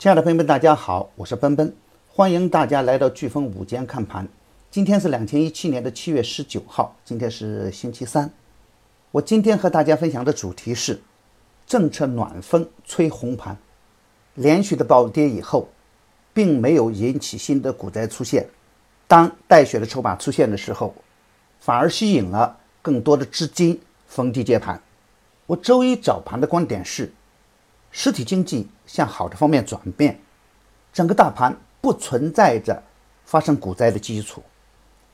亲爱的朋友们，大家好，我是奔奔，欢迎大家来到飓风午间看盘。今天是两千一七年的七月十九号，今天是星期三。我今天和大家分享的主题是政策暖风吹红盘，连续的暴跌以后，并没有引起新的股灾出现。当带血的筹码出现的时候，反而吸引了更多的资金逢低接盘。我周一早盘的观点是。实体经济向好的方面转变，整个大盘不存在着发生股灾的基础。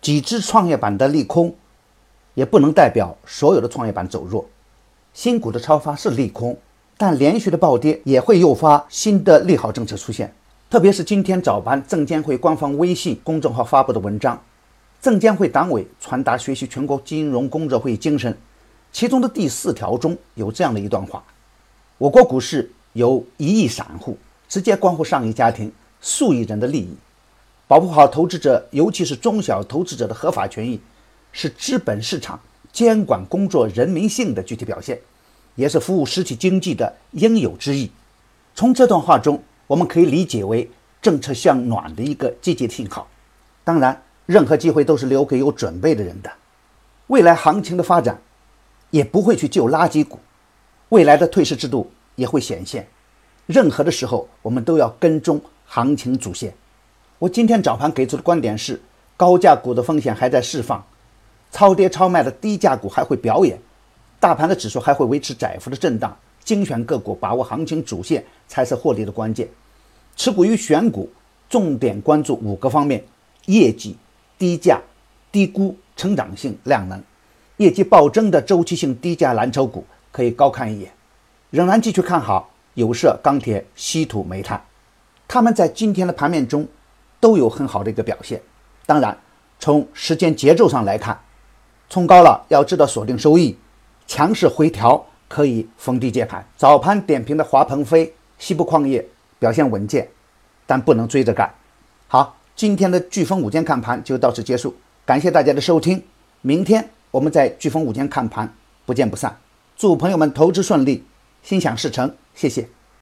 几只创业板的利空，也不能代表所有的创业板走弱。新股的超发是利空，但连续的暴跌也会诱发新的利好政策出现。特别是今天早盘证监会官方微信公众号发布的文章，证监会党委传达学习全国金融工作会议精神，其中的第四条中有这样的一段话。我国股市由一亿散户，直接关乎上亿家庭、数亿人的利益。保护好投资者，尤其是中小投资者的合法权益，是资本市场监管工作人民性的具体表现，也是服务实体经济的应有之义。从这段话中，我们可以理解为政策向暖的一个积极信号。当然，任何机会都是留给有准备的人的。未来行情的发展，也不会去救垃圾股。未来的退市制度也会显现，任何的时候我们都要跟踪行情主线。我今天早盘给出的观点是，高价股的风险还在释放，超跌超卖的低价股还会表演，大盘的指数还会维持窄幅的震荡。精选个股，把握行情主线才是获利的关键。持股与选股，重点关注五个方面：业绩、低价、低估、成长性、量能。业绩暴增的周期性低价蓝筹股。可以高看一眼，仍然继续看好有色、钢铁、稀土、煤炭，他们在今天的盘面中都有很好的一个表现。当然，从时间节奏上来看，冲高了要知道锁定收益，强势回调可以逢低接盘。早盘点评的华鹏飞、西部矿业表现稳健，但不能追着干。好，今天的飓风午间看盘就到此结束，感谢大家的收听，明天我们在飓风午间看盘不见不散。祝朋友们投资顺利，心想事成，谢谢。